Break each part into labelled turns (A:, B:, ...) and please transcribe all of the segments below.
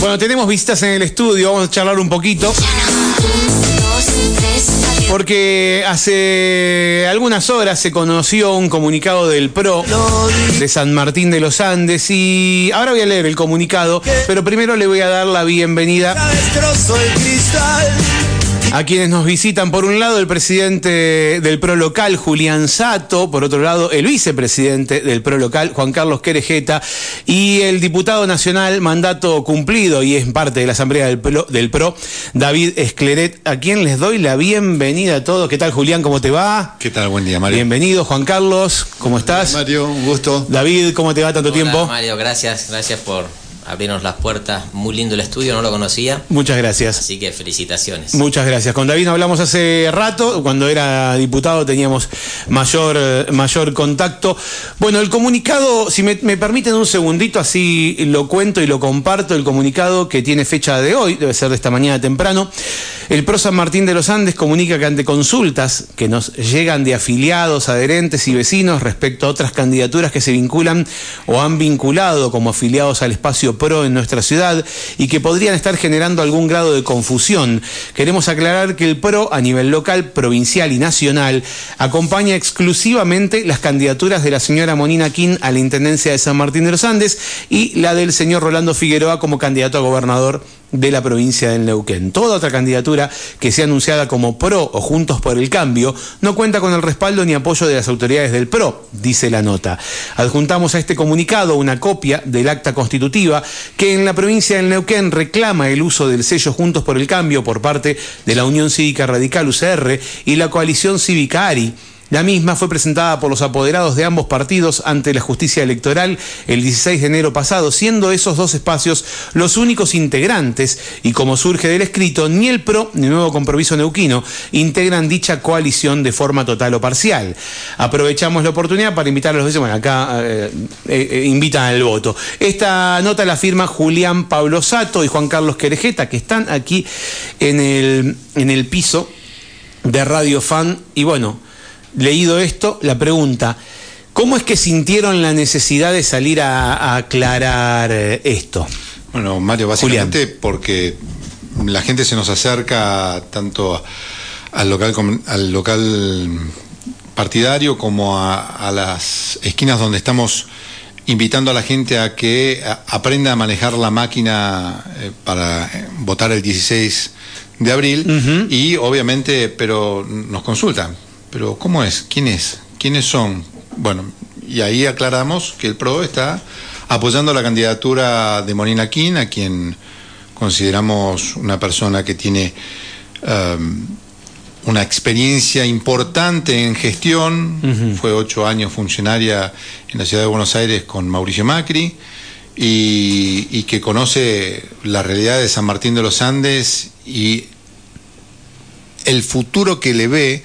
A: Bueno, tenemos visitas en el estudio, vamos a charlar un poquito. Porque hace algunas horas se conoció un comunicado del PRO de San Martín de los Andes y ahora voy a leer el comunicado, pero primero le voy a dar la bienvenida a quienes nos visitan. Por un lado, el presidente del PRO local, Julián Sato. Por otro lado, el vicepresidente del PRO local, Juan Carlos Querejeta. Y el diputado nacional, mandato cumplido y es parte de la Asamblea del PRO, del PRO, David Escleret, a quien les doy la bienvenida a todos. ¿Qué tal, Julián? ¿Cómo te va?
B: ¿Qué tal? Buen día, Mario.
A: Bienvenido, Juan Carlos. ¿Cómo estás?
B: Mario, un gusto.
A: David, ¿cómo te va tanto
C: Hola,
A: tiempo?
C: Mario, gracias, gracias por abrirnos las puertas. Muy lindo el estudio, no lo conocía.
A: Muchas gracias.
C: Así que felicitaciones.
A: Muchas gracias. Con David hablamos hace rato, cuando era diputado teníamos mayor, eh, mayor contacto. Bueno, el comunicado, si me, me permiten un segundito, así lo cuento y lo comparto, el comunicado que tiene fecha de hoy, debe ser de esta mañana temprano. El PRO San Martín de los Andes comunica que ante consultas que nos llegan de afiliados, adherentes y vecinos respecto a otras candidaturas que se vinculan o han vinculado como afiliados al espacio PRO en nuestra ciudad y que podrían estar generando algún grado de confusión, queremos aclarar que el PRO a nivel local, provincial y nacional acompaña exclusivamente las candidaturas de la señora Monina King a la Intendencia de San Martín de los Andes y la del señor Rolando Figueroa como candidato a gobernador de la provincia del Neuquén. Toda otra candidatura que sea anunciada como PRO o Juntos por el Cambio no cuenta con el respaldo ni apoyo de las autoridades del PRO, dice la nota. Adjuntamos a este comunicado una copia del acta constitutiva que en la provincia del Neuquén reclama el uso del sello Juntos por el Cambio por parte de la Unión Cívica Radical UCR y la coalición cívica ARI. La misma fue presentada por los apoderados de ambos partidos ante la justicia electoral el 16 de enero pasado, siendo esos dos espacios los únicos integrantes y como surge del escrito, ni el PRO ni el Nuevo Compromiso Neuquino integran dicha coalición de forma total o parcial. Aprovechamos la oportunidad para invitar a los bueno, acá eh, eh, eh, invitan al voto. Esta nota la firma Julián Pablo Sato y Juan Carlos Querejeta, que están aquí en el, en el piso de Radio Fan y bueno, leído esto, la pregunta, ¿cómo es que sintieron la necesidad de salir a, a aclarar eh, esto?
B: Bueno, Mario, básicamente porque la gente se nos acerca tanto al local, al local partidario como a, a las esquinas donde estamos invitando a la gente a que aprenda a manejar la máquina eh, para eh, votar el 16 de abril y obviamente, pero nos consultan, pero ¿cómo es? ¿Quién es? ¿Quiénes son? Bueno, y ahí aclaramos que el PRO está apoyando la candidatura de Monina King, a quien consideramos una persona que tiene um, una experiencia importante en gestión, fue ocho años funcionaria en la ciudad de Buenos Aires con Mauricio Macri y, y que conoce la realidad de San Martín de los Andes y el futuro que le ve,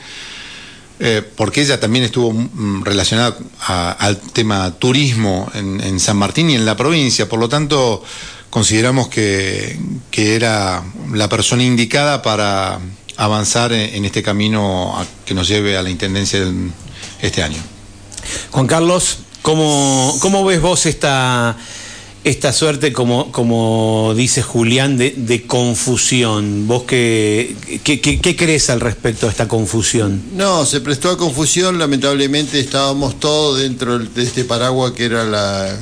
B: eh, porque ella también estuvo mm, relacionada a- al tema turismo en, San Martín y en la provincia, por lo tanto consideramos que, que era la persona indicada para avanzar en, este camino que nos lleve a la Intendencia este año.
A: Juan Carlos, ¿cómo, cómo ves vos esta, esta suerte, como, como dice Julián, de, de confusión? ¿Vos qué, qué, qué- qué crees al respecto de esta confusión?
D: No, se prestó a confusión, lamentablemente estábamos todos dentro de este paraguas que era la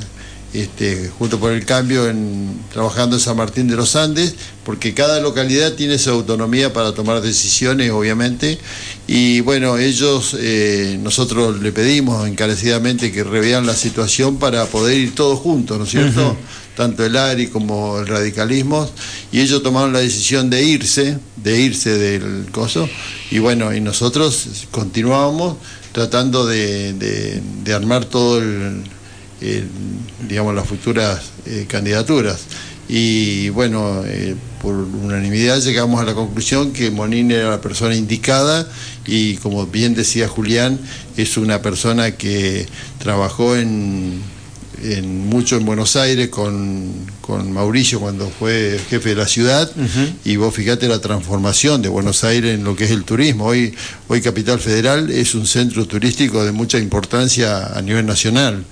D: este, junto por el cambio en trabajando en San Martín de los Andes, porque cada localidad tiene su autonomía para tomar decisiones, obviamente, y bueno, ellos, eh, nosotros le pedimos encarecidamente que revean la situación para poder ir todos juntos, ¿no es cierto? Tanto el ARI como el radicalismo, y ellos tomaron la decisión de irse, de irse del coso, y bueno, y nosotros continuábamos tratando de, de- de armar todo el, el, digamos, las futuras eh, candidaturas. Y bueno, eh, por unanimidad llegamos a la conclusión que Monín era la persona indicada y como bien decía Julián, es una persona que trabajó en, en mucho en Buenos Aires con, Mauricio cuando fue jefe de la ciudad y vos fíjate la transformación de Buenos Aires en lo que es el turismo. Hoy, hoy Capital Federal es un centro turístico de mucha importancia a nivel nacional.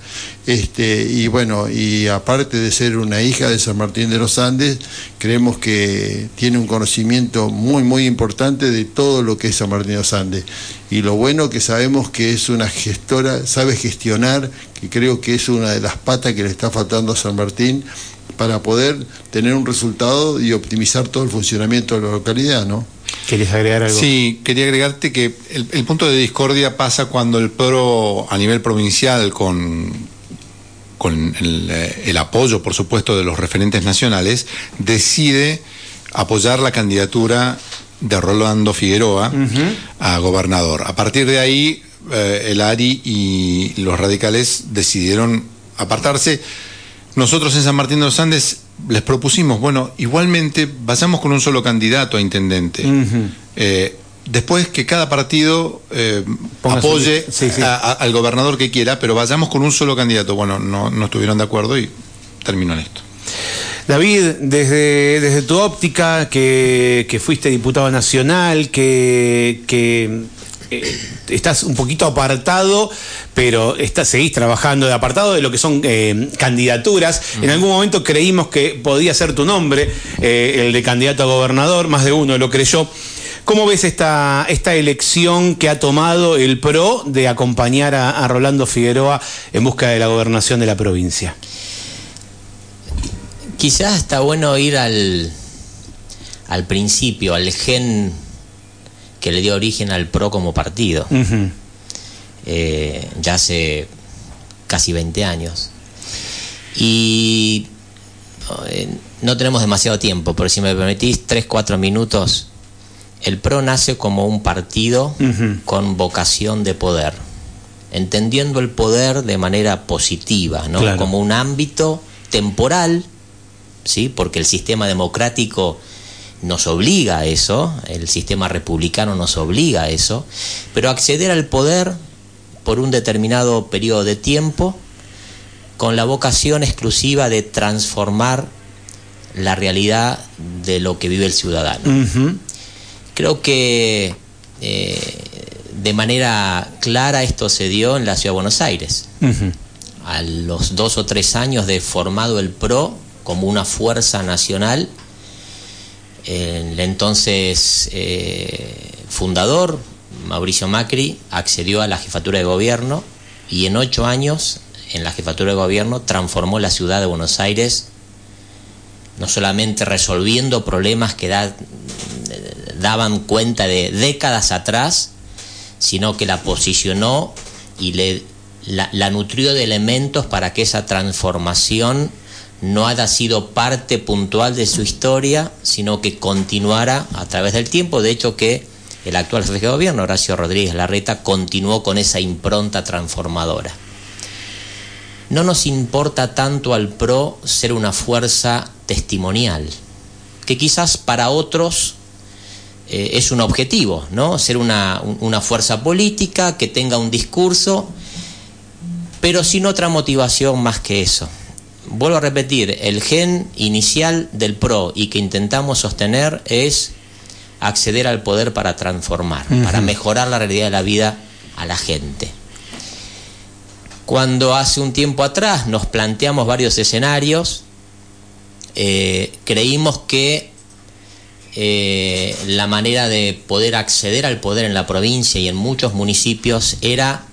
D: Este, y bueno, y aparte de ser una hija de San Martín de los Andes, creemos que tiene un conocimiento muy, muy importante de todo lo que es San Martín de los Andes. Y lo bueno que sabemos que es una gestora, sabe gestionar, que creo que es una de las patas que le está faltando a San Martín para poder tener un resultado y optimizar todo el funcionamiento de la localidad, ¿no?
A: ¿Querías agregar algo?
B: Sí, quería agregarte que el, el punto de discordia pasa cuando el PRO a nivel provincial con con eh, el, apoyo, por supuesto, de los referentes nacionales, decide apoyar la candidatura de Rolando Figueroa a gobernador. A partir de ahí, eh, el ARI y los radicales decidieron apartarse. Nosotros en San Martín de los Andes les propusimos, bueno, igualmente vayamos con un solo candidato a intendente después que cada partido eh, apoye al gobernador que quiera, pero vayamos con un solo candidato. Bueno, no, no estuvieron de acuerdo y terminó en esto.
A: David, desde, desde tu óptica, que, fuiste diputado nacional, que, eh, estás un poquito apartado, pero estás, seguís trabajando de apartado de lo que son eh, candidaturas. En algún momento creímos que podía ser tu nombre, el de candidato a gobernador, más de uno lo creyó. ¿Cómo ves esta, esta elección que ha tomado el PRO de acompañar a, Rolando Figueroa en busca de la gobernación de la provincia?
C: Quizás está bueno ir al, al principio, al gen que le dio origen al PRO como partido, eh, ya hace casi 20 años. Y eh, no tenemos demasiado tiempo, pero si me permitís 3, 4 minutos el PRO nace como un partido con vocación de poder, entendiendo el poder de manera positiva, ¿no? como un ámbito temporal, ¿sí? porque el sistema democrático nos obliga a eso, el sistema republicano nos obliga a eso, pero acceder al poder por un determinado periodo de tiempo con la vocación exclusiva de transformar la realidad de lo que vive el ciudadano. Creo que eh, de manera clara esto se dio en la Ciudad de Buenos Aires. A los dos o tres años de formado el PRO como una fuerza nacional, el entonces eh, fundador, Mauricio Macri, accedió a la jefatura de gobierno y en ocho años en la jefatura de gobierno transformó la ciudad de Buenos Aires, no solamente resolviendo problemas que da, daban cuenta de décadas atrás, sino que la posicionó y le, la, nutrió de elementos para que esa transformación no haya sido parte puntual de su historia, sino que continuara a través del tiempo. De hecho, que el actual jefe de gobierno, Horacio Rodríguez Larreta, continuó con esa impronta transformadora. No nos importa tanto al PRO ser una fuerza testimonial, que quizás para otros eh, es un objetivo, ¿no? Ser una, fuerza política que tenga un discurso, pero sin otra motivación más que eso. Vuelvo a repetir, el gen inicial del PRO y que intentamos sostener es acceder al poder para transformar, para mejorar la realidad de la vida a la gente. Cuando hace un tiempo atrás nos planteamos varios escenarios, eh, creímos que eh, la manera de poder acceder al poder en la provincia y en muchos municipios era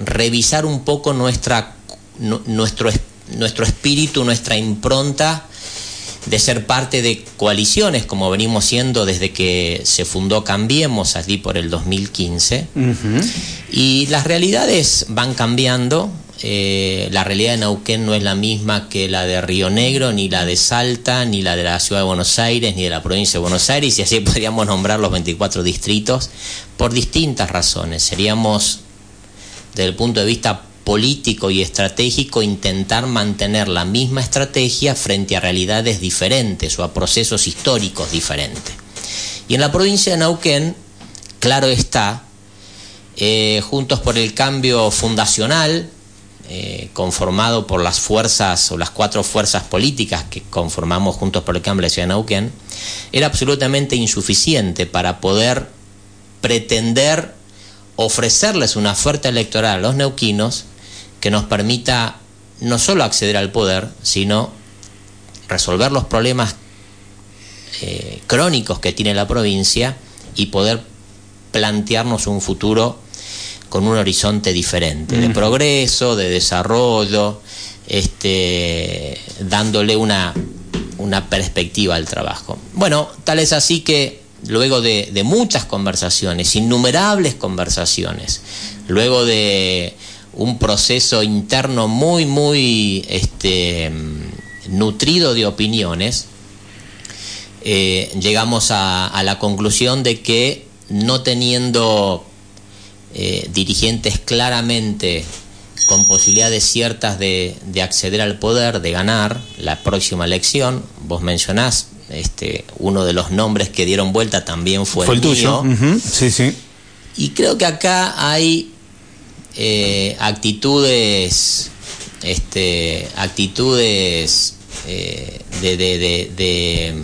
C: revisar un poco nuestra, nuestro, nuestro espíritu, nuestra impronta de ser parte de coaliciones como venimos siendo desde que se fundó Cambiemos allí por el 2015. Y las realidades van cambiando, eh, la realidad de Neuquén no es la misma que la de Río Negro, ni la de Salta, ni la de la Ciudad de Buenos Aires, ni de la provincia de Buenos Aires, y así podríamos nombrar los 24 distritos por distintas razones. Seríamos, desde el punto de vista político y estratégico, intentar mantener la misma estrategia frente a realidades diferentes o a procesos históricos diferentes. Y en la provincia de Neuquén, claro está, eh, Juntos por el Cambio Fundacional, eh, conformado por las fuerzas o las cuatro fuerzas políticas que conformamos juntos por el Cambio de la Ciudad de Neuquén, era absolutamente insuficiente para poder pretender ofrecerles una oferta electoral a los neuquinos que nos permita no solo acceder al poder, sino resolver los problemas eh, crónicos que tiene la provincia y poder plantearnos un futuro con un horizonte diferente, de progreso, de desarrollo, este, dándole una, una perspectiva al trabajo. Bueno, tal es así que luego de, de, muchas conversaciones, innumerables conversaciones, luego de un proceso interno muy, muy este, nutrido de opiniones, eh, llegamos a, a, la conclusión de que no teniendo eh, dirigentes claramente con posibilidades ciertas de, de, acceder al poder, de ganar la próxima elección, vos mencionás, este, uno de los nombres que dieron vuelta también fue,
A: fue el, tuyo.
C: mío.
A: Uh -huh. Sí, sí.
C: Y creo que acá hay eh, actitudes, este, actitudes eh, de, de, de,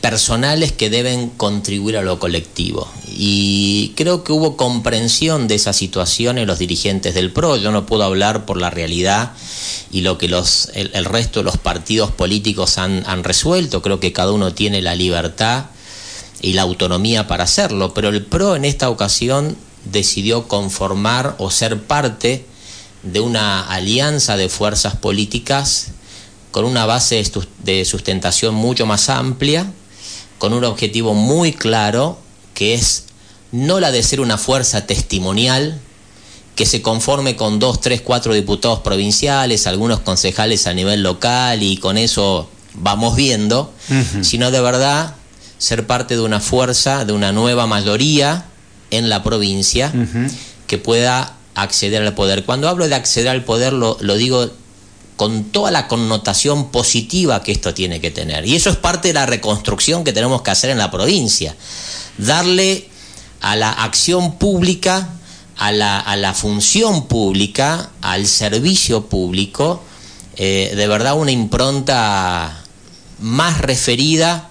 C: personales que deben contribuir a lo colectivo. Y creo que hubo comprensión de esa situación en los dirigentes del PRO. Yo no puedo hablar por la realidad y lo que los, el, el resto de los partidos políticos han, han resuelto. Creo que cada uno tiene la libertad y la autonomía para hacerlo, pero el PRO en esta ocasión decidió conformar o ser parte de una alianza de fuerzas políticas con una base de sustentación mucho más amplia, con un objetivo muy claro, que es no la de ser una fuerza testimonial, que se conforme con dos, tres, cuatro diputados provinciales, algunos concejales a nivel local y con eso vamos viendo, uh -huh. sino de verdad ser parte de una fuerza, de una nueva mayoría en la provincia uh -huh. que pueda acceder al poder. Cuando hablo de acceder al poder lo, lo, digo con toda la connotación positiva que esto tiene que tener. Y eso es parte de la reconstrucción que tenemos que hacer en la provincia. Darle a la acción pública, a la, a la función pública, al servicio público, eh, de verdad una impronta más referida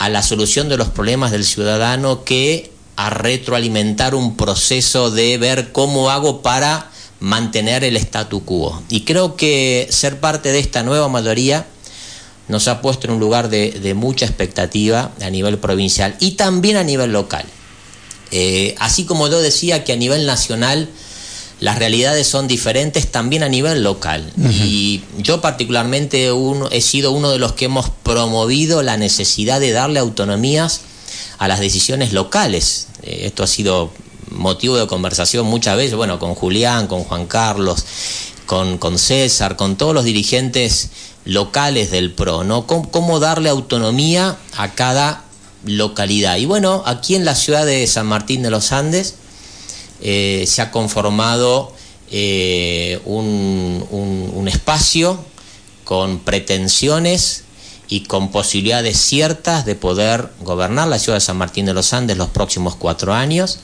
C: a la solución de los problemas del ciudadano que a retroalimentar un proceso de ver cómo hago para mantener el statu quo. Y creo que ser parte de esta nueva mayoría nos ha puesto en un lugar de, mucha expectativa a nivel provincial y también a nivel local. Eh, así como yo decía que a nivel nacional las realidades son diferentes también a nivel local. Uh -huh. Y yo particularmente uno, he sido uno de los que hemos promovido la necesidad de darle autonomías a las decisiones locales. Eh, esto ha sido motivo de conversación muchas veces, bueno, con Julián, con Juan Carlos, con, con César, con todos los dirigentes locales del PRO, ¿no? ¿Cómo, cómo darle autonomía a cada localidad? Y bueno, aquí en la ciudad de San Martín de los Andes, eh, se ha conformado eh, un, un, espacio con pretensiones y con posibilidades ciertas de poder gobernar la ciudad de San Martín de los Andes los próximos cuatro años.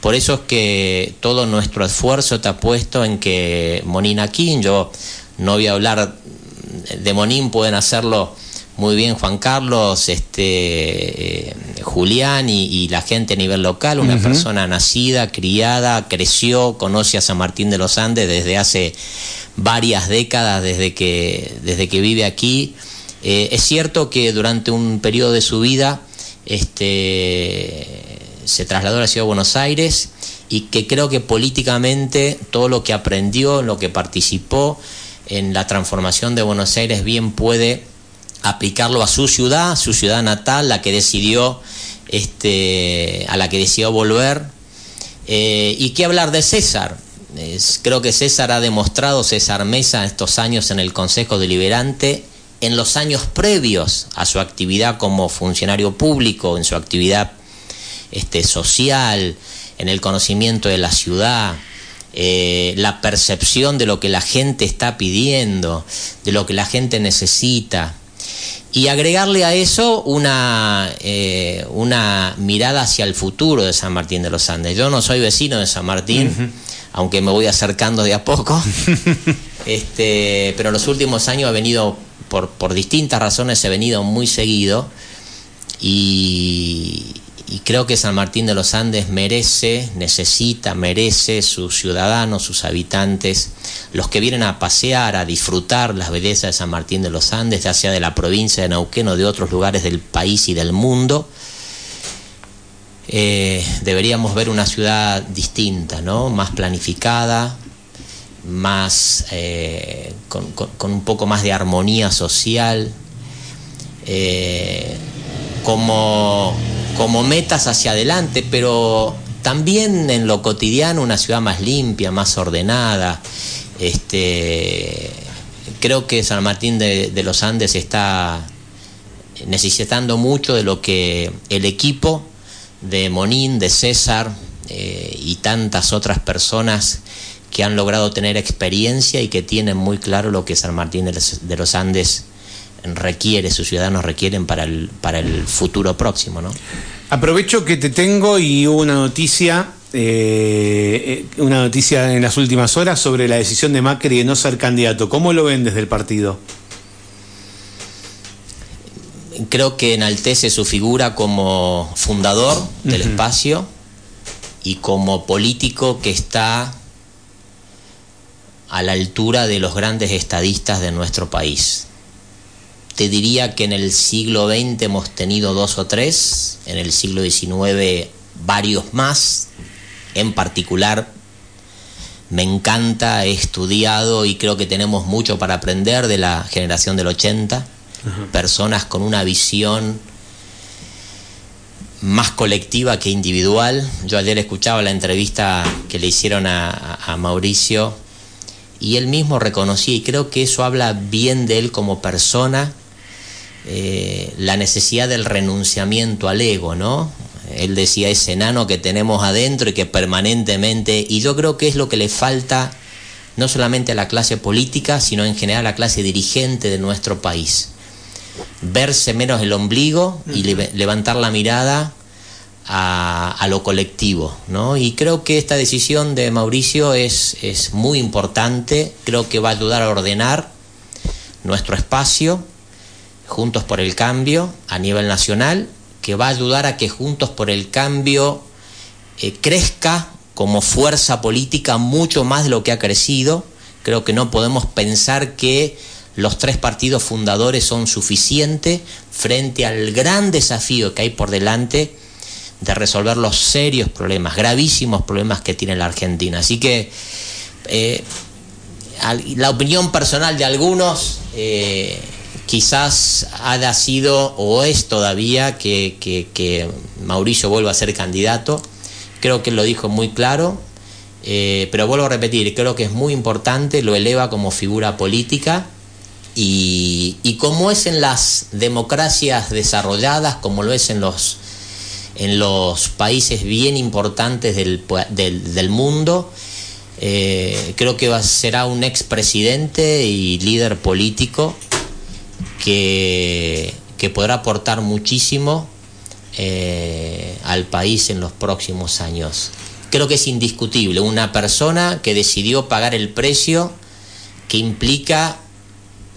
C: Por eso es que todo nuestro esfuerzo está puesto en que Monín Aquín, yo no voy a hablar de Monín, pueden hacerlo muy bien Juan Carlos, este, eh, Julián y, y, la gente a nivel local, una uh -huh. persona nacida, criada, creció, conoce a San Martín de los Andes desde hace varias décadas, desde que, desde que vive aquí. Eh, es cierto que durante un periodo de su vida este, se trasladó a la ciudad de Buenos Aires y que creo que políticamente todo lo que aprendió, lo que participó en la transformación de Buenos Aires bien puede aplicarlo a su ciudad, su ciudad natal, la que decidió, este, a la que decidió volver. Eh, y qué hablar de César. Creo que César ha demostrado, César Mesa, estos años en el Consejo Deliberante, en los años previos a su actividad como funcionario público, en su actividad este, social, en el conocimiento de la ciudad, eh, la percepción de lo que la gente está pidiendo, de lo que la gente necesita, y agregarle a eso una, eh, una mirada hacia el futuro de San Martín de los Andes. Yo no soy vecino de San Martín, uh -huh. aunque me voy acercando de a poco. este, pero en los últimos años ha venido, por, por distintas razones, he venido muy seguido y, y creo que San Martín de los Andes merece, necesita, merece sus ciudadanos, sus habitantes, los que vienen a pasear, a disfrutar las bellezas de San Martín de los Andes, ya sea de la provincia de Neuquén o de otros lugares del país y del mundo. Eh, deberíamos ver una ciudad distinta, ¿no? más planificada, más eh, con, un poco más de armonía social, eh, como como metas hacia adelante, pero también en lo cotidiano una ciudad más limpia, más ordenada. Este, creo que San Martín de, los Andes está necesitando mucho de lo que el equipo de Monín, de César eh, y tantas otras personas que han logrado tener experiencia y que tienen muy claro lo que San Martín de los Andes requiere, sus ciudadanos requieren para el, para el futuro próximo. ¿no?
A: Aprovecho que te tengo y hubo una noticia, eh, eh, una noticia en las últimas horas sobre la decisión de Macri de no ser candidato. ¿Cómo lo ven desde el partido?
C: Creo que enaltece su figura como fundador del espacio y como político que está a la altura de los grandes estadistas de nuestro país. Te diría que en el siglo XX hemos tenido dos o tres, en el siglo XIX varios más, en particular me encanta, he estudiado y creo que tenemos mucho para aprender de la generación del 80, personas con una visión más colectiva que individual. Yo ayer escuchaba la entrevista que le hicieron a, Mauricio y él mismo reconocía, y creo que eso habla bien de él como persona, eh, la necesidad del renunciamiento al ego, ¿no? Él decía ese enano que tenemos adentro y que permanentemente, y yo creo que es lo que le falta no solamente a la clase política, sino en general a la clase dirigente de nuestro país. Verse menos el ombligo y levantar la mirada a, lo colectivo. ¿no? Y creo que esta decisión de Mauricio es, es muy importante, creo que va a ayudar a ordenar nuestro espacio Juntos por el Cambio a nivel nacional, que va a ayudar a que Juntos por el Cambio eh, crezca como fuerza política mucho más de lo que ha crecido. Creo que no podemos pensar que los tres partidos fundadores son suficientes frente al gran desafío que hay por delante de resolver los serios problemas, gravísimos problemas que tiene la Argentina. Así que eh, la opinión personal de algunos eh, quizás haya sido o es todavía que, Mauricio vuelva a ser candidato. Creo que lo dijo muy claro, eh, pero vuelvo a repetir, creo que es muy importante, lo eleva como figura política y, como es en las democracias desarrolladas, como lo es en los, en los países bien importantes del, del, mundo, eh, creo que será un expresidente y líder político que, podrá aportar muchísimo eh, al país en los próximos años. Creo que es indiscutible, una persona que decidió pagar el precio que implica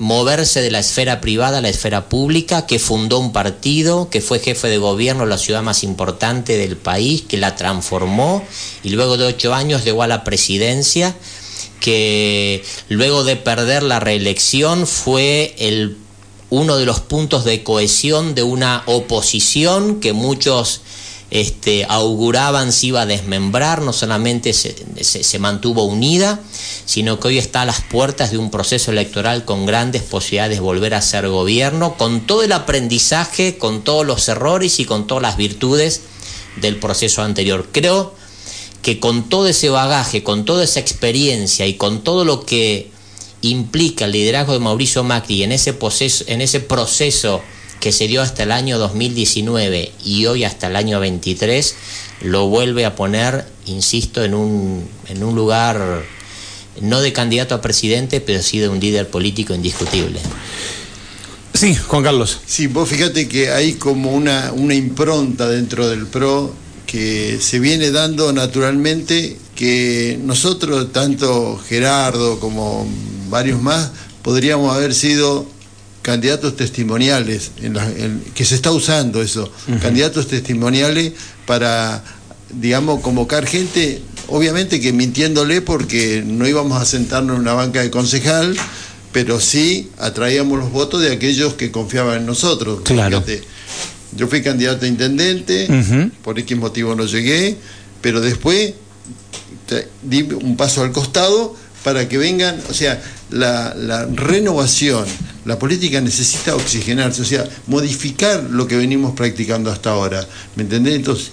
C: moverse de la esfera privada a la esfera pública, que fundó un partido, que fue jefe de gobierno de la ciudad más importante del país, que la transformó y luego de ocho años llegó a la presidencia, que luego de perder la reelección fue el uno de los puntos de cohesión de una oposición que muchos este, auguraban se iba a desmembrar, no solamente se, se, mantuvo unida, sino que hoy está a las puertas de un proceso electoral con grandes posibilidades de volver a ser gobierno, con todo el aprendizaje, con todos los errores y con todas las virtudes del proceso anterior. Creo que con todo ese bagaje, con toda esa experiencia y con todo lo que implica el liderazgo de Mauricio Macri en ese proceso, en ese proceso que se dio hasta el año 2019 y hoy hasta el año 23, lo vuelve a poner, insisto, en un, en un lugar no de candidato a presidente, pero sí de un líder político indiscutible.
A: Sí, Juan Carlos.
D: Sí, vos fíjate que hay como una, una impronta dentro del PRO que se viene dando naturalmente que nosotros, tanto Gerardo como varios más, podríamos haber sido candidatos testimoniales, en que se está usando eso, candidatos testimoniales para, digamos, convocar gente, obviamente que mintiéndole porque no íbamos a sentarnos en una banca de concejal, pero sí atraíamos los votos de aquellos que confiaban en nosotros.
A: Claro.
D: Yo fui candidato a intendente, por X motivo no llegué, pero después di un paso al costado para que vengan, o sea, la, la, renovación, la política necesita oxigenarse, o sea, modificar lo que venimos practicando hasta ahora. ¿Me entendés? Entonces,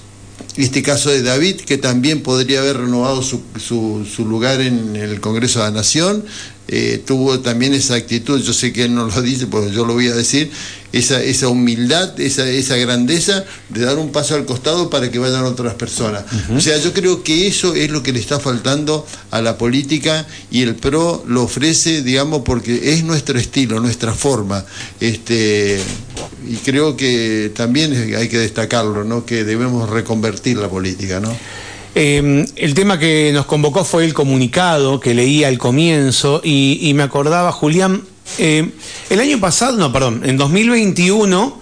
D: este caso de David, que también podría haber renovado su, su, su lugar en el Congreso de la Nación, eh, tuvo también esa actitud, yo sé que él no lo dice, pues yo lo voy a decir, esa, esa humildad, esa, esa grandeza de dar un paso al costado para que vayan otras personas. O sea, yo creo que eso es lo que le está faltando a la política y el PRO lo ofrece, digamos, porque es nuestro estilo, nuestra forma. Este, y creo que también hay que destacarlo, ¿no? que debemos reconvertir la política. ¿no?
A: Em, el tema que nos convocó fue el comunicado que leía al comienzo y, me acordaba, Julián, em, el año pasado, no, perdón, en 2021,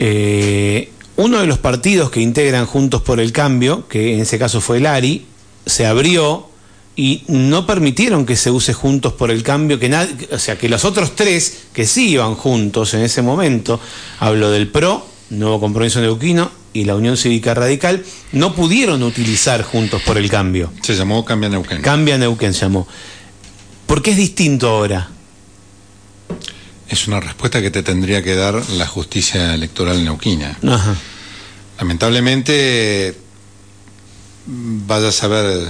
A: eh, uno de los partidos que integran Juntos por el Cambio, que en ese caso fue el ARI, se abrió y no permitieron que se use Juntos por el Cambio, que o sea, que los otros tres que sí iban juntos en ese momento, hablo del PRO, Nuevo Compromiso Neuquino, y la Unión Cívica Radical no pudieron utilizar Juntos por el Cambio.
B: Se llamó Cambia Neuquén.
A: Cambia Neuquén se llamó. ¿Por qué es distinto ahora?
B: Es una respuesta que te tendría que dar la justicia electoral neuquina. Lamentablemente, vaya a saber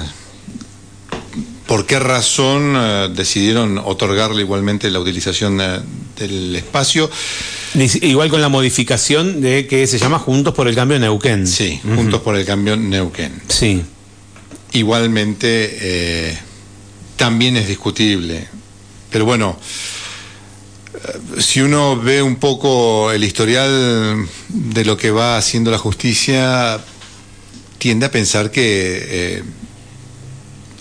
B: por qué razón eh, decidieron otorgarle igualmente la utilización eh, del espacio.
A: Igual con la modificación de que se llama Juntos por el Cambio Neuquén.
B: Sí, Juntos por el Cambio Neuquén.
A: Sí.
B: Igualmente, eh, también es discutible. Pero bueno, eh, si uno ve un poco el historial de lo que va haciendo la justicia, tiende a pensar que eh,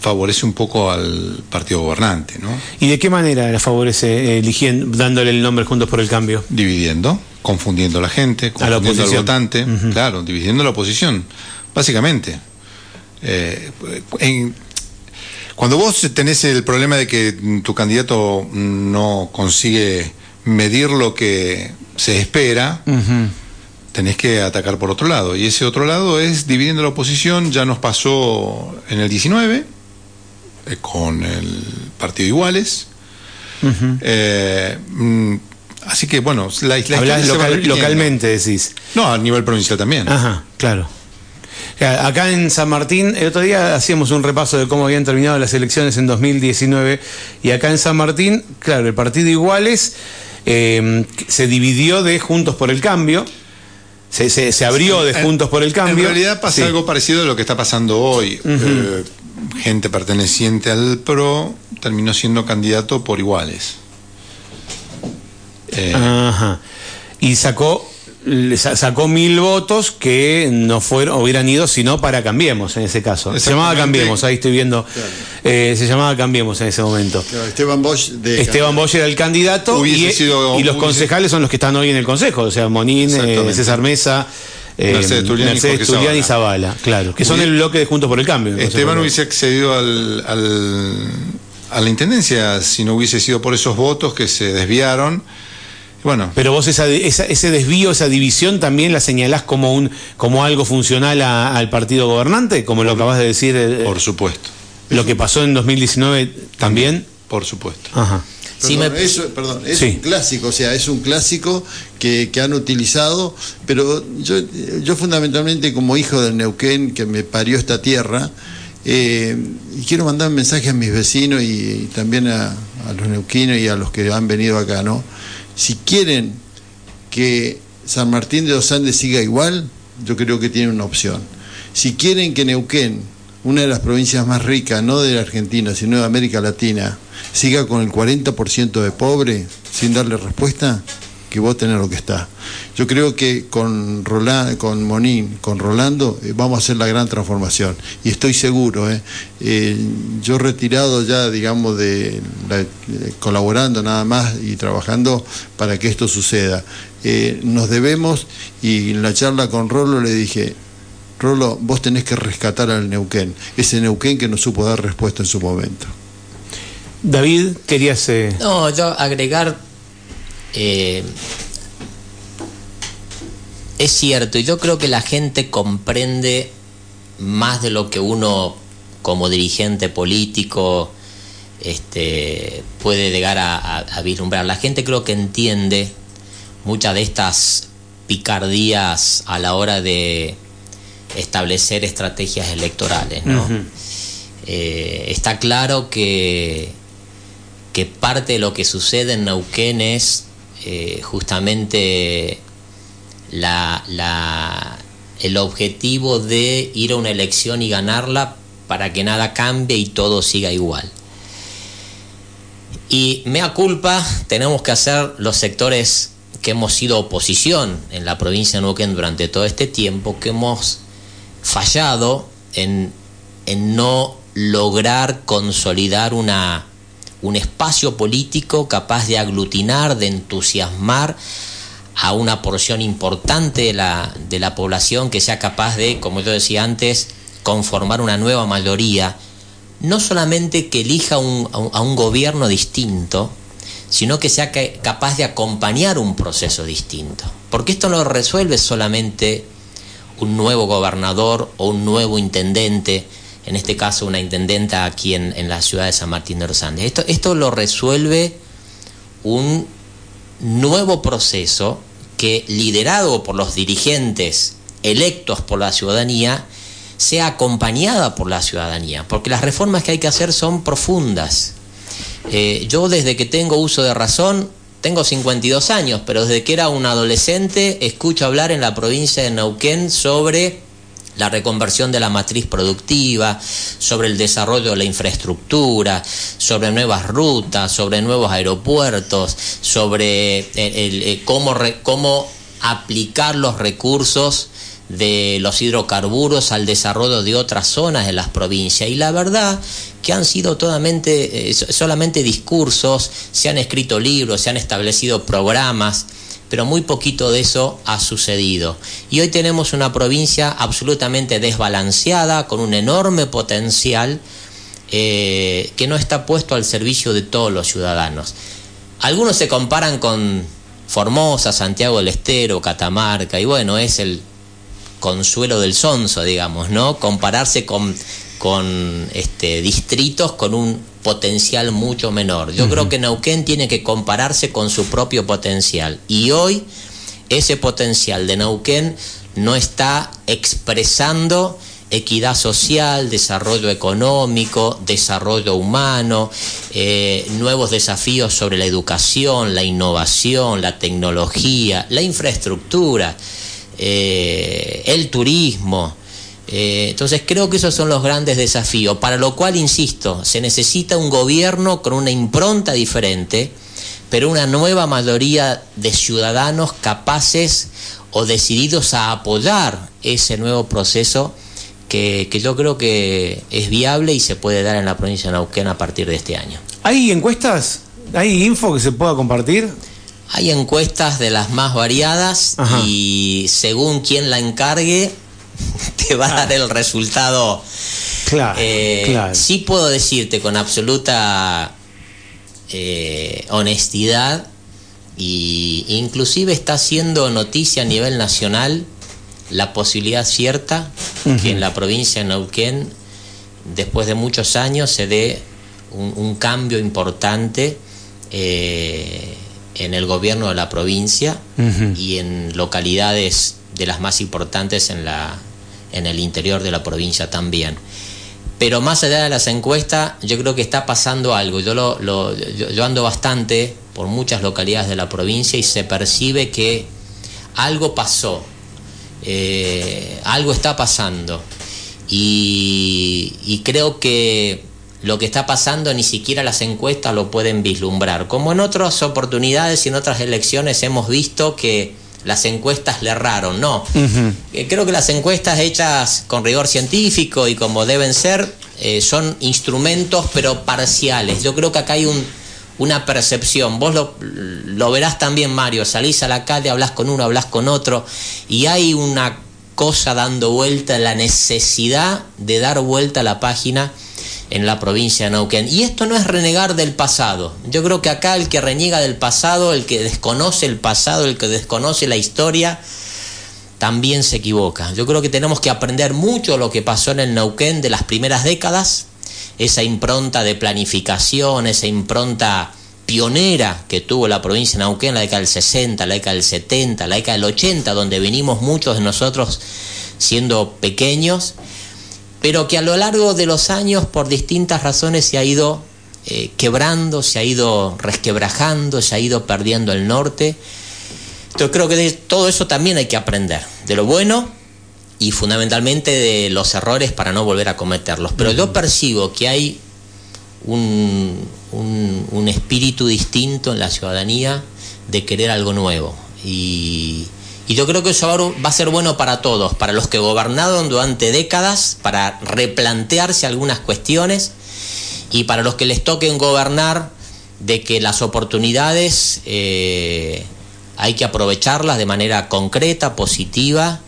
B: favorece un poco al partido gobernante, ¿no?
A: ¿Y de qué manera la favorece eligiendo, dándole el nombre Juntos por el Cambio?
B: Dividiendo, confundiendo a la gente, confundiendo al votante, claro, dividiendo la oposición, básicamente. Eh, cuando vos tenés el problema de que tu candidato no consigue medir lo que se espera, tenés que atacar por otro lado. Y ese otro lado es dividiendo la oposición, ya nos pasó en el 19, eh, con el partido Iguales. Eh, mm, así que bueno,
A: la, localmente, decís.
B: No, a nivel provincial también.
A: Ajá, claro. Acá en San Martín, el otro día hacíamos un repaso de cómo habían terminado las elecciones en 2019 y acá en San Martín, claro, el partido Iguales eh, se dividió de Juntos por el Cambio. Se, abrió de Juntos por el Cambio.
B: En realidad pasa algo parecido a lo que está pasando hoy gente perteneciente al PRO terminó siendo candidato por iguales.
A: Eh, Ajá. Y sacó sacó mil votos que no fueron, hubieran ido sino para Cambiemos en ese caso. Se llamaba Cambiemos, ahí estoy viendo. Eh, se llamaba Cambiemos en ese momento.
D: Esteban Bosch
A: Esteban Bosch era el candidato y, los concejales son los que están hoy en el consejo, o sea, Monín, eh, César Mesa.
B: Eh, Mercedes
A: Tulián, y, Zavala, claro, que son el bloque de Juntos por el Cambio.
B: Esteban hubiese accedido al, a la intendencia si no hubiese sido por esos votos que se desviaron. Bueno.
A: Pero vos esa, ese desvío, esa división también la señalás como un como algo funcional al partido gobernante, como lo acabas de decir.
B: Eh, por supuesto.
A: Lo que pasó en 2019 también.
B: Por supuesto.
D: Ajá. Perdón, es un clásico, o sea, es un clásico que, han utilizado, pero yo, yo fundamentalmente como hijo del Neuquén, que me parió esta tierra, eh, quiero mandar un mensaje a mis vecinos y, también a, los neuquinos y a los que han venido acá, ¿no? Si quieren que San Martín de los Andes siga igual, yo creo que tienen una opción. Si quieren que Neuquén, una de las provincias más ricas, no de la Argentina, sino de América Latina, siga con el 40% de pobre sin darle respuesta, que vos tenés lo que está. Yo creo que con Roland, con Monín, con Rolando, eh, vamos a hacer la gran transformación. Y estoy seguro, eh, eh yo retirado ya, digamos, de colaborando nada más y trabajando para que esto suceda. nos debemos, y en la charla con Rolo le dije, Rolo, vos tenés que rescatar al Neuquén, ese Neuquén que no supo dar respuesta en su momento.
A: David, querías...
C: No, yo agregar eh, es cierto, y yo creo que la gente comprende más de lo que uno como dirigente político este, puede llegar a, vislumbrar. La gente creo que entiende muchas de estas picardías a la hora de establecer estrategias electorales. Eh, está claro que, que parte de lo que sucede en Neuquén es eh, justamente la, el objetivo de ir a una elección y ganarla para que nada cambie y todo siga igual. Y mea culpa tenemos que hacer los sectores que hemos sido oposición en la provincia de Neuquén durante todo este tiempo, que hemos fallado en, en no lograr consolidar una un espacio político capaz de aglutinar, de entusiasmar a una porción importante de la, de la población que sea capaz de, como yo decía antes, conformar una nueva mayoría, no solamente que elija un, a un gobierno distinto, sino que sea capaz de acompañar un proceso distinto. Porque esto no resuelve solamente un nuevo gobernador o un nuevo intendente, en este caso una intendenta aquí en, la ciudad de San Martín de los Andes. Esto, esto lo resuelve un nuevo proceso que, liderado por los dirigentes electos por la ciudadanía, sea acompañada por la ciudadanía, porque las reformas que hay que hacer son profundas. Eh, yo desde que tengo uso de razón, tengo 52 años, pero desde que era un adolescente escucho hablar en la provincia de Neuquén sobre la reconversión de la matriz productiva, sobre el desarrollo de la infraestructura, sobre nuevas rutas, sobre nuevos aeropuertos, sobre el, cómo, cómo aplicar los recursos de los hidrocarburos al desarrollo de otras zonas de las provincias. Y la verdad que han sido totalmente, eh, solamente discursos, se han escrito libros, se han establecido programas, pero muy poquito de eso ha sucedido. Y hoy tenemos una provincia absolutamente desbalanceada, con un enorme potencial eh, que no está puesto al servicio de todos los ciudadanos. Algunos se comparan con Formosa, Santiago del Estero, Catamarca, y bueno, es el consuelo del sonso, digamos, ¿no? Compararse con, con este, distritos con un potencial mucho menor. Yo creo que Neuquén tiene que compararse con su propio potencial y hoy ese potencial de Neuquén no está expresando equidad social, desarrollo económico, desarrollo humano, eh, nuevos desafíos sobre la educación, la innovación, la tecnología, la infraestructura, eh, el turismo. Eh, entonces creo que esos son los grandes desafíos, para lo cual, insisto, se necesita un gobierno con una impronta diferente, pero una nueva mayoría de ciudadanos capaces o decididos a apoyar ese nuevo proceso que, yo creo que es viable y se puede dar en la provincia de Neuquén a partir de este año.
A: ¿Hay encuestas? ¿Hay info que se pueda compartir?
C: Hay encuestas de las más variadas y según quien la encargue, te va a dar el resultado. Claro, eh, Sí puedo decirte con absoluta eh, honestidad y inclusive está haciendo noticia a nivel nacional la posibilidad cierta que en la provincia de Neuquén después de muchos años se dé un, cambio importante eh, en el gobierno de la provincia y en localidades de las más importantes en la, en el interior de la provincia también. Pero más allá de las encuestas, yo creo que está pasando algo. Yo, lo, yo, ando bastante por muchas localidades de la provincia y se percibe que algo pasó, eh, algo está pasando. Y, y creo que lo que está pasando ni siquiera las encuestas lo pueden vislumbrar. Como en otras oportunidades y en otras elecciones hemos visto que las encuestas le erraron, no. Eh, creo que las encuestas hechas con rigor científico y como deben ser eh, son instrumentos pero parciales. Yo creo que acá hay un, una percepción. Vos lo, lo verás también, Mario. Salís a la calle, hablas con uno, hablas con otro y hay una cosa dando vuelta, la necesidad de dar vuelta a la página en la provincia de Neuquén. Y esto no es renegar del pasado. Yo creo que acá el que reniega del pasado, el que desconoce el pasado, el que desconoce la historia, también se equivoca. Yo creo que tenemos que aprender mucho lo que pasó en el Neuquén de las primeras décadas, esa impronta de planificación, esa impronta pionera que tuvo la provincia de Neuquén en la década del 60, la década del 70, la década del 80, donde venimos muchos de nosotros siendo pequeños pero que a lo largo de los años por distintas razones se ha ido eh, quebrando, se ha ido resquebrajando, se ha ido perdiendo el norte. Yo creo que de todo eso también hay que aprender, de lo bueno y fundamentalmente de los errores para no volver a cometerlos. Pero yo percibo que hay un, un espíritu distinto en la ciudadanía de querer algo nuevo. Y, y yo creo que eso va a ser bueno para todos, para los que gobernaron durante décadas, para replantearse algunas cuestiones y para los que les toquen gobernar, de que las oportunidades eh, hay que aprovecharlas de manera concreta, positiva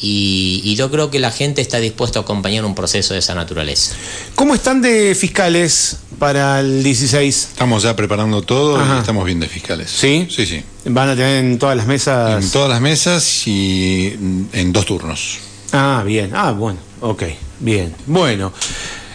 C: y, yo creo que la gente está dispuesta a acompañar un proceso de esa naturaleza.
A: ¿Cómo están de fiscales para el 16?
B: Estamos ya preparando todo y estamos bien de fiscales.
A: ¿Sí?
B: Sí, sí.
A: ¿Van a tener en todas las mesas?
B: En todas las mesas y en dos turnos.
A: Ah, bien. Ah, bueno. Ok, bien. Bueno,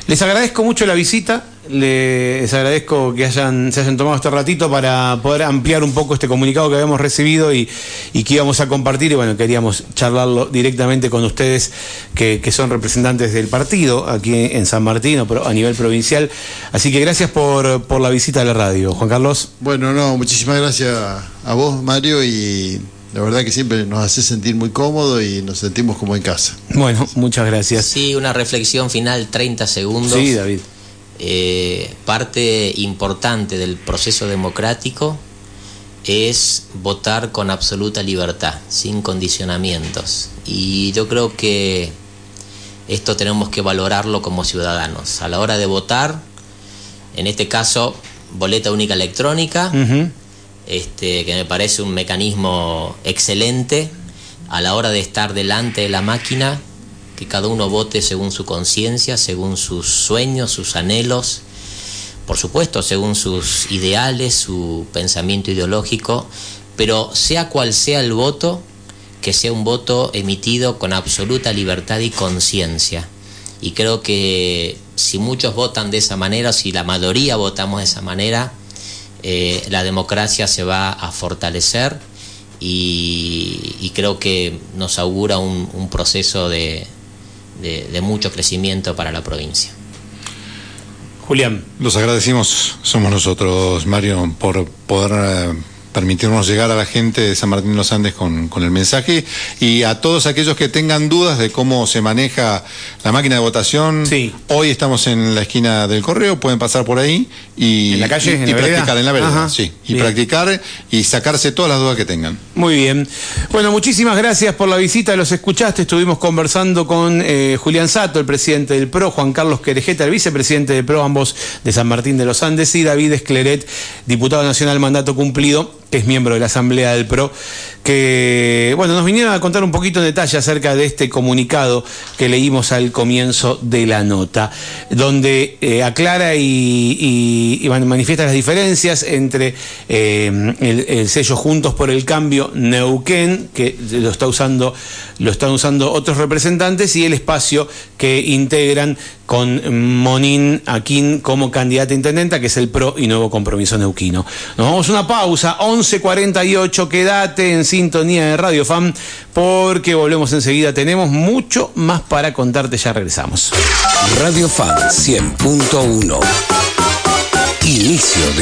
A: les agradezco mucho la visita les agradezco que hayan, se hayan tomado este ratito para poder ampliar un poco este comunicado que habíamos recibido y, que íbamos a compartir. Y bueno, queríamos charlarlo directamente con ustedes, que, son representantes del partido aquí en San Martín, pero a nivel provincial. Así que gracias por, por la visita a la radio. Juan Carlos.
D: Bueno, no, muchísimas gracias a vos, Mario, y la verdad que siempre nos hace sentir muy cómodo y nos sentimos como en casa.
A: Bueno, muchas gracias.
C: Sí, una reflexión final, 30 segundos.
A: Sí, David.
C: Eh, parte importante del proceso democrático es votar con absoluta libertad, sin condicionamientos. Y yo creo que esto tenemos que valorarlo como ciudadanos. A la hora de votar, en este caso, boleta única electrónica, este, que me parece un mecanismo excelente. A la hora de estar delante de la máquina, que cada uno vote según su conciencia, según sus sueños, sus anhelos, por supuesto, según sus ideales, su pensamiento ideológico, pero sea cual sea el voto, que sea un voto emitido con absoluta libertad y conciencia. Y creo que si muchos votan de esa manera, si la mayoría votamos de esa manera, eh, la democracia se va a fortalecer y, creo que nos augura un proceso de, de, mucho crecimiento para la provincia.
A: Julián.
B: Los agradecimos, somos nosotros, Mario, por poder eh, permitirnos llegar a la gente de San Martín de los Andes con, el mensaje y a todos aquellos que tengan dudas de cómo se maneja la máquina de votación.
A: Sí.
B: Hoy estamos en la esquina del correo, pueden pasar por ahí y,
A: ¿En la calle,
B: y, practicar en la vereda. Sí, y practicar y sacarse todas las dudas que tengan.
A: Muy bien. Bueno, muchísimas gracias por la visita, los escuchaste, estuvimos conversando con eh, Julián Sato, el presidente del PRO, Juan Carlos Querejeta, el vicepresidente del PRO, ambos de San Martín de los Andes, y David Escleret, diputado nacional mandato cumplido que es miembro de la Asamblea del PRO, que bueno, nos vinieron a contar un poquito en detalle acerca de este comunicado que leímos al comienzo de la nota, donde eh, aclara y, manifiesta las diferencias entre eh, el, sello Juntos por el Cambio Neuquén, que lo está usando, lo están usando otros representantes, y el espacio que integran con Monín Aquín como candidata a intendenta, que es el PRO y nuevo compromiso neuquino. Nos vamos a una pausa, 11.48, quédate en sintonía de Radio Fam, porque volvemos enseguida, tenemos mucho más para contarte, ya regresamos.
E: Radio Fam 100.1 Inicio de